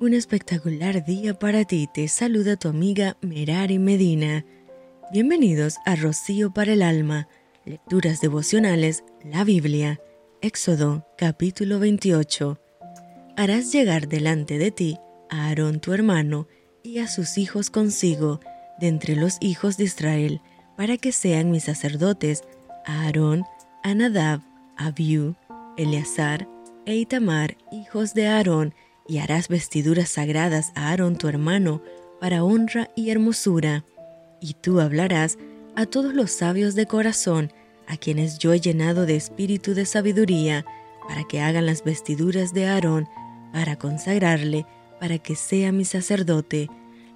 Un espectacular día para ti. Te saluda tu amiga Merari Medina. Bienvenidos a Rocío para el Alma, Lecturas Devocionales, la Biblia, Éxodo capítulo 28. Harás llegar delante de ti a Aarón tu hermano y a sus hijos consigo, de entre los hijos de Israel, para que sean mis sacerdotes, a Aarón, a Nadab, Abiú, Eleazar e Itamar, hijos de Aarón, y harás vestiduras sagradas a Aarón tu hermano, para honra y hermosura. Y tú hablarás a todos los sabios de corazón, a quienes yo he llenado de espíritu de sabiduría, para que hagan las vestiduras de Aarón, para consagrarle, para que sea mi sacerdote.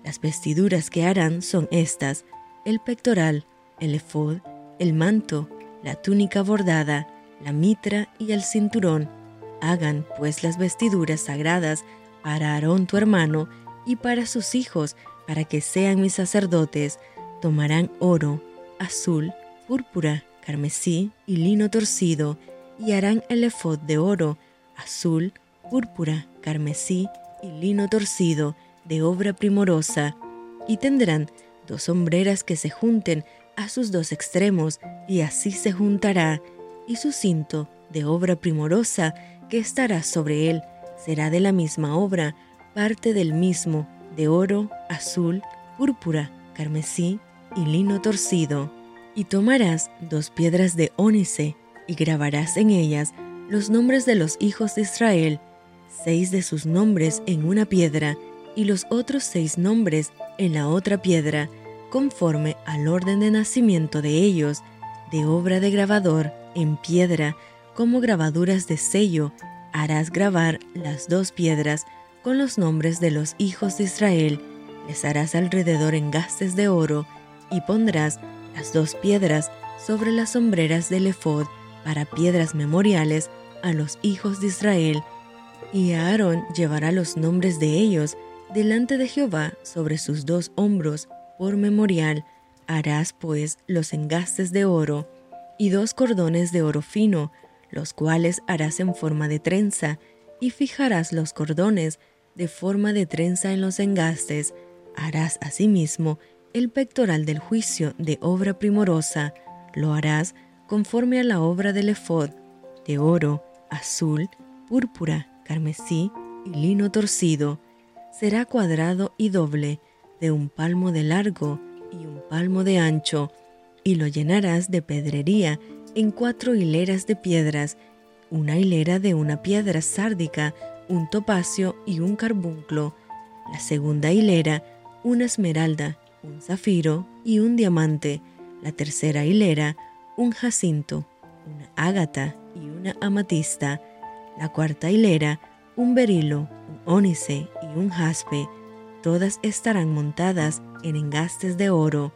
Las vestiduras que harán son estas, el pectoral, el efod, el manto, la túnica bordada, la mitra y el cinturón Hagan pues las vestiduras sagradas para Aarón tu hermano y para sus hijos, para que sean mis sacerdotes. Tomarán oro, azul, púrpura, carmesí y lino torcido, y harán el efod de oro, azul, púrpura, carmesí y lino torcido, de obra primorosa, y tendrán dos sombreras que se junten a sus dos extremos, y así se juntará, y su cinto de obra primorosa que estará sobre él será de la misma obra, parte del mismo, de oro, azul, púrpura, carmesí y lino torcido. Y tomarás dos piedras de ónice y grabarás en ellas los nombres de los hijos de Israel, seis de sus nombres en una piedra y los otros seis nombres en la otra piedra, conforme al orden de nacimiento de ellos, de obra de grabador en piedra, como grabaduras de sello, harás grabar las dos piedras con los nombres de los hijos de Israel, les harás alrededor engastes de oro, y pondrás las dos piedras sobre las sombreras del efod para piedras memoriales a los hijos de Israel, y Aarón llevará los nombres de ellos delante de Jehová sobre sus dos hombros por memorial. Harás pues los engastes de oro y dos cordones de oro fino los cuales harás en forma de trenza, y fijarás los cordones de forma de trenza en los engastes. Harás asimismo el pectoral del juicio de obra primorosa, lo harás conforme a la obra del efod, de oro, azul, púrpura, carmesí y lino torcido. Será cuadrado y doble, de un palmo de largo y un palmo de ancho, y lo llenarás de pedrería en cuatro hileras de piedras, una hilera de una piedra sárdica, un topacio y un carbunclo, la segunda hilera, una esmeralda, un zafiro y un diamante, la tercera hilera, un jacinto, una ágata y una amatista, la cuarta hilera, un berilo, un ónice y un jaspe, todas estarán montadas en engastes de oro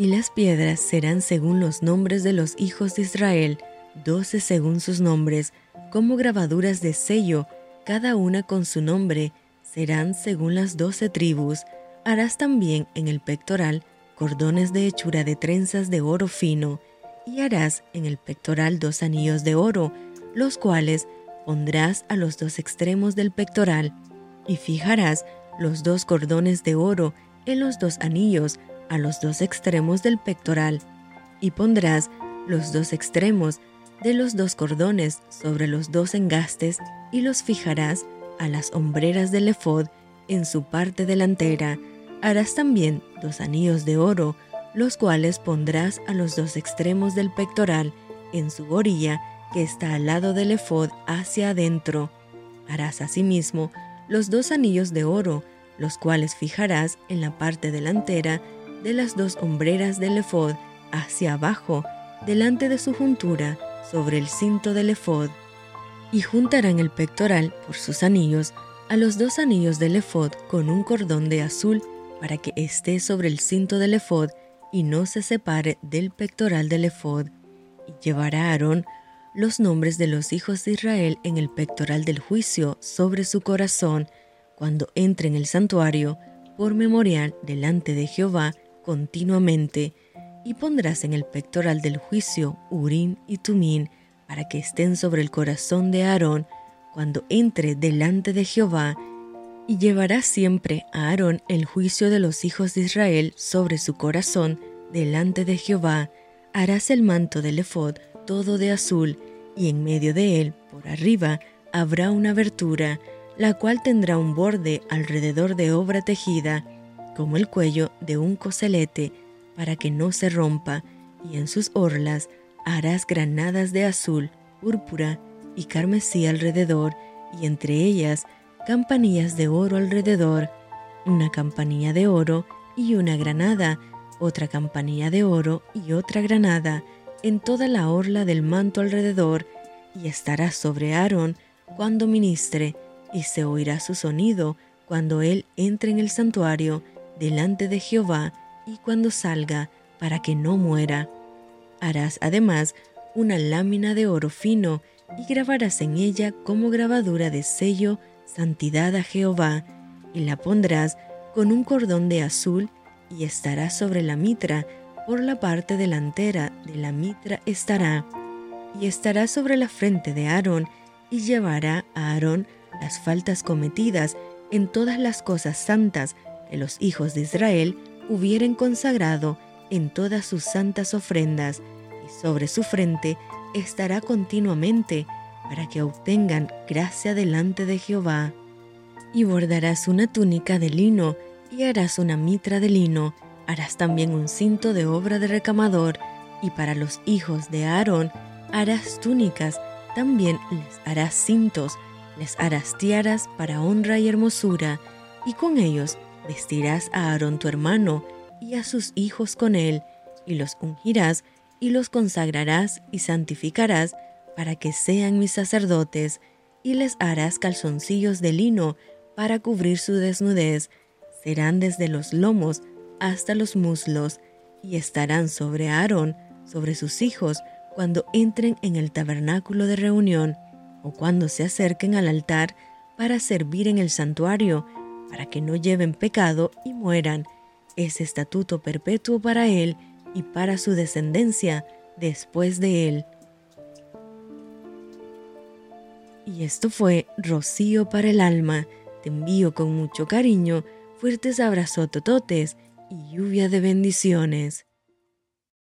y las piedras serán según los nombres de los hijos de Israel, doce según sus nombres, como grabaduras de sello, cada una con su nombre, serán según las doce tribus. Harás también en el pectoral cordones de hechura de trenzas de oro fino, y harás en el pectoral dos anillos de oro, los cuales pondrás a los dos extremos del pectoral, y fijarás los dos cordones de oro en los dos anillos a los dos extremos del pectoral, y pondrás los dos extremos de los dos cordones sobre los dos engastes y los fijarás a las hombreras del efod en su parte delantera. Harás también dos anillos de oro, los cuales pondrás a los dos extremos del pectoral en su orilla que está al lado del efod hacia adentro. Harás asimismo los dos anillos de oro, los cuales fijarás en la parte delantera de las dos hombreras del efod hacia abajo, delante de su juntura, sobre el cinto del efod, y juntarán el pectoral por sus anillos a los dos anillos del efod con un cordón de azul para que esté sobre el cinto del efod y no se separe del pectoral del efod. Y llevará Aarón los nombres de los hijos de Israel en el pectoral del juicio sobre su corazón, cuando entre en el santuario, por memorial delante de Jehová, continuamente, y pondrás en el pectoral del juicio Urín y Tumín, para que estén sobre el corazón de Aarón cuando entre delante de Jehová, Y llevará siempre a Aarón el juicio de los hijos de Israel sobre su corazón delante de Jehová. Harás el manto del ephod todo de azul, y en medio de él, por arriba, habrá una abertura, la cual tendrá un borde alrededor de obra tejida, como el cuello de un coselete, para que no se rompa, y en sus orlas harás granadas de azul, púrpura y carmesí alrededor, y entre ellas campanillas de oro alrededor, una campanilla de oro y una granada, otra campanilla de oro y otra granada, en toda la orla del manto alrededor, y estará sobre Aarón cuando ministre, y se oirá su sonido cuando él entre en el santuario delante de Jehová y cuando salga, para que no muera. Harás además una lámina de oro fino y grabarás en ella como grabadura de sello santidad a Jehová, y la pondrás con un cordón de azul y estará sobre la mitra, por la parte delantera de la mitra estará, y estará sobre la frente de Aarón, y llevará a Aarón las faltas cometidas en todas las cosas santas los hijos de Israel hubieren consagrado en todas sus santas ofrendas, y sobre su frente estará continuamente, para que obtengan gracia delante de Jehová. Y bordarás una túnica de lino, y harás una mitra de lino, harás también un cinto de obra de recamador, y para los hijos de Aarón harás túnicas, también les harás cintos, les harás tiaras para honra y hermosura, y con ellos vestirás a Aarón tu hermano y a sus hijos con él, y los ungirás y los consagrarás y santificarás para que sean mis sacerdotes, y les harás calzoncillos de lino para cubrir su desnudez, serán desde los lomos hasta los muslos, y estarán sobre Aarón, sobre sus hijos, cuando entren en el tabernáculo de reunión, o cuando se acerquen al altar para servir en el santuario, para que no lleven pecado y mueran. Es estatuto perpetuo para él y para su descendencia después de él. Y esto fue Rocío para el alma. Te envío con mucho cariño, fuertes abrazos tototes y lluvia de bendiciones.